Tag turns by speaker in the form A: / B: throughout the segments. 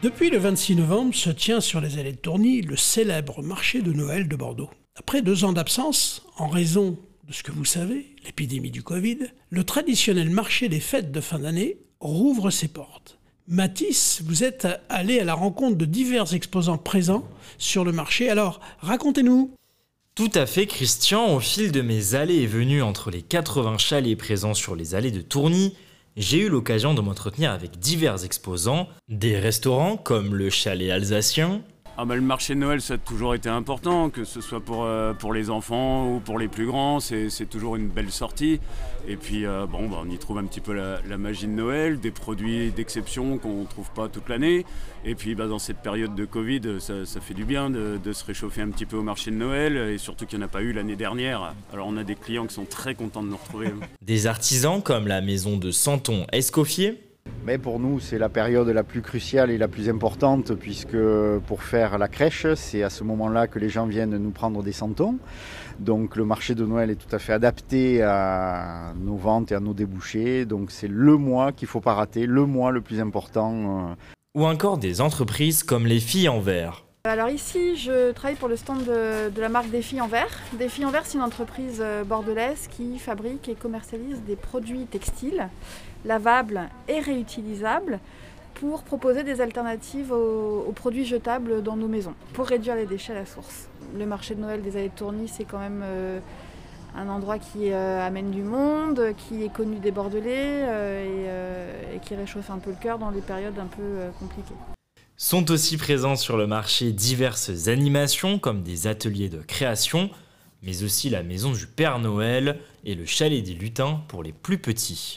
A: Depuis le 26 novembre se tient sur les allées de Tourny le célèbre marché de Noël de Bordeaux. Après deux ans d'absence, en raison de ce que vous savez, l'épidémie du Covid, le traditionnel marché des fêtes de fin d'année rouvre ses portes. Mathis, vous êtes allé à la rencontre de divers exposants présents sur le marché, alors racontez-nous.
B: Tout à fait, Christian. Au fil de mes allées et venues entre les 80 chalets présents sur les allées de Tourny, j'ai eu l'occasion de m'entretenir avec divers exposants, des restaurants comme le chalet alsacien,
C: ah bah, le marché de Noël, ça a toujours été important, que ce soit pour, euh, pour les enfants ou pour les plus grands, c'est toujours une belle sortie. Et puis euh, bon, bah, on y trouve un petit peu la, magie de Noël, des produits d'exception qu'on ne trouve pas toute l'année. Et puis bah, dans cette période de Covid, ça, fait du bien de, de, se réchauffer un petit peu au marché de Noël, et surtout qu'il n'y en a pas eu l'année dernière. Alors on a des clients qui sont très contents de nous retrouver.
B: Des artisans comme la maison de Santon Escoffier
D: mais pour nous, c'est la période la plus cruciale et la plus importante, puisque pour faire la crèche, c'est à ce moment-là que les gens viennent nous prendre des santons. Donc le marché de Noël est tout à fait adapté à nos ventes et à nos débouchés. Donc c'est le mois qu'il ne faut pas rater, le mois le plus important.
B: Ou encore des entreprises comme les filles en verre.
E: Alors ici, je travaille pour le stand de, la marque Filles en Verre. Filles en Verre, c'est une entreprise euh, bordelaise qui fabrique et commercialise des produits textiles lavables et réutilisables pour proposer des alternatives aux, produits jetables dans nos maisons, pour réduire les déchets à la source. Le marché de Noël des allées de c'est quand même euh, un endroit qui euh, amène du monde, qui est connu des Bordelais et, qui réchauffe un peu le cœur dans les périodes un peu compliquées.
B: Sont aussi présents sur le marché diverses animations comme des ateliers de création, mais aussi la maison du Père Noël et le chalet des lutins pour les plus petits.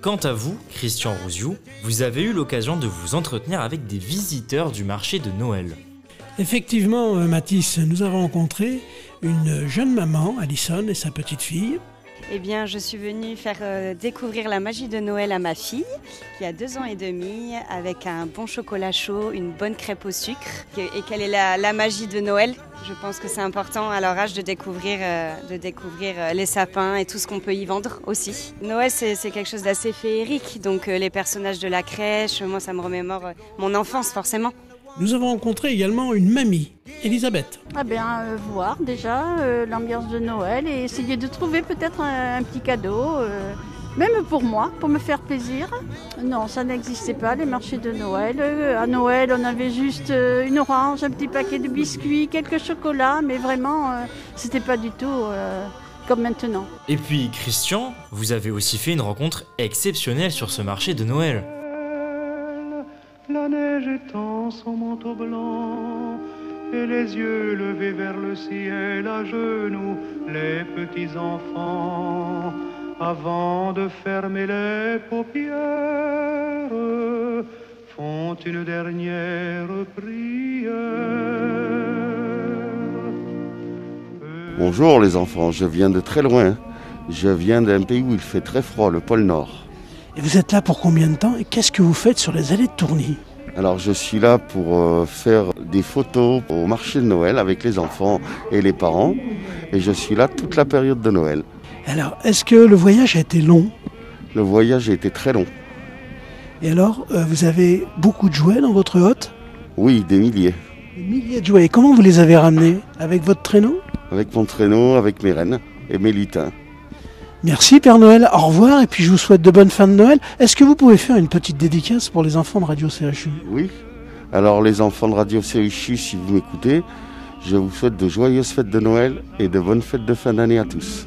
B: Quant à vous, Christian Rousiou, vous avez eu l'occasion de vous entretenir avec des visiteurs du marché de Noël.
A: Effectivement, euh, Mathis, nous avons rencontré une jeune maman, Alison, et sa petite fille,
F: eh bien, je suis venue faire euh, découvrir la magie de Noël à ma fille, qui a deux ans et demi, avec un bon chocolat chaud, une bonne crêpe au sucre. Et quelle est la, magie de Noël? Je pense que c'est important à leur âge de découvrir, euh, de découvrir euh, les sapins et tout ce qu'on peut y vendre aussi. Noël, c'est quelque chose d'assez féerique, donc les personnages de la crèche, moi, ça me remémore mon enfance forcément.
A: Nous avons rencontré également une mamie, Elisabeth.
G: Ah bien, euh, voir déjà euh, l'ambiance de Noël et essayer de trouver peut-être un, petit cadeau, euh, même pour moi, pour me faire plaisir. Non, ça n'existait pas, les marchés de Noël. à Noël, on avait juste une orange, un petit paquet de biscuits, quelques chocolats, mais vraiment, c'était pas du tout comme maintenant.
B: Et puis, Christian, vous avez aussi fait une rencontre exceptionnelle sur ce marché de Noël la neige étend son manteau blanc et les yeux levés vers le ciel à genoux, les petits enfants, avant de fermer les paupières, font une dernière prière.
H: Bonjour les enfants, je viens de très loin. Je viens d'un pays où il fait très froid, le pôle Nord.
A: Et vous êtes là pour combien de temps et qu'est-ce que vous faites sur les allées de Tourny?
H: Alors je suis là pour euh, faire des photos au marché de Noël avec les enfants et les parents. Et je suis là toute la période de Noël.
A: Alors, est-ce que le voyage a été long?
H: Le voyage a été très long.
A: Et alors, euh, vous avez beaucoup de jouets dans votre hôte
H: Oui, des milliers.
A: Des milliers de jouets. Et comment vous les avez ramenés? Avec votre traîneau?
H: Avec mon traîneau, avec mes rennes et mes lutins.
A: Merci Père Noël, au revoir et puis je vous souhaite de bonnes fins de Noël. Est-ce que vous pouvez faire une petite dédicace pour les enfants de Radio CHU
H: Oui. Alors les enfants de Radio CHU, si vous m'écoutez, je vous souhaite de joyeuses fêtes de Noël et de bonnes fêtes de fin d'année à tous.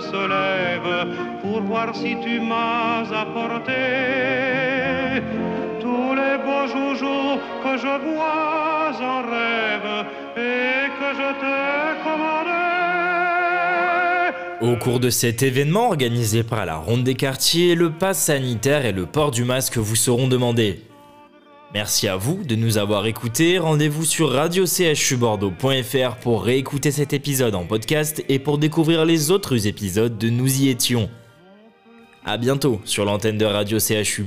I: se lève pour voir si tu m'as apporté tous les beaux joujoux que je vois en rêve et que je te commandais.
J: Au cours de cet événement organisé par la Ronde des quartiers, le pass sanitaire et le port du masque vous seront demandés. Merci à vous de nous avoir écoutés. Rendez-vous sur radiochubordeaux.fr pour réécouter cet épisode en podcast et pour découvrir les autres épisodes de Nous y étions. A bientôt sur l'antenne de Radio CHU.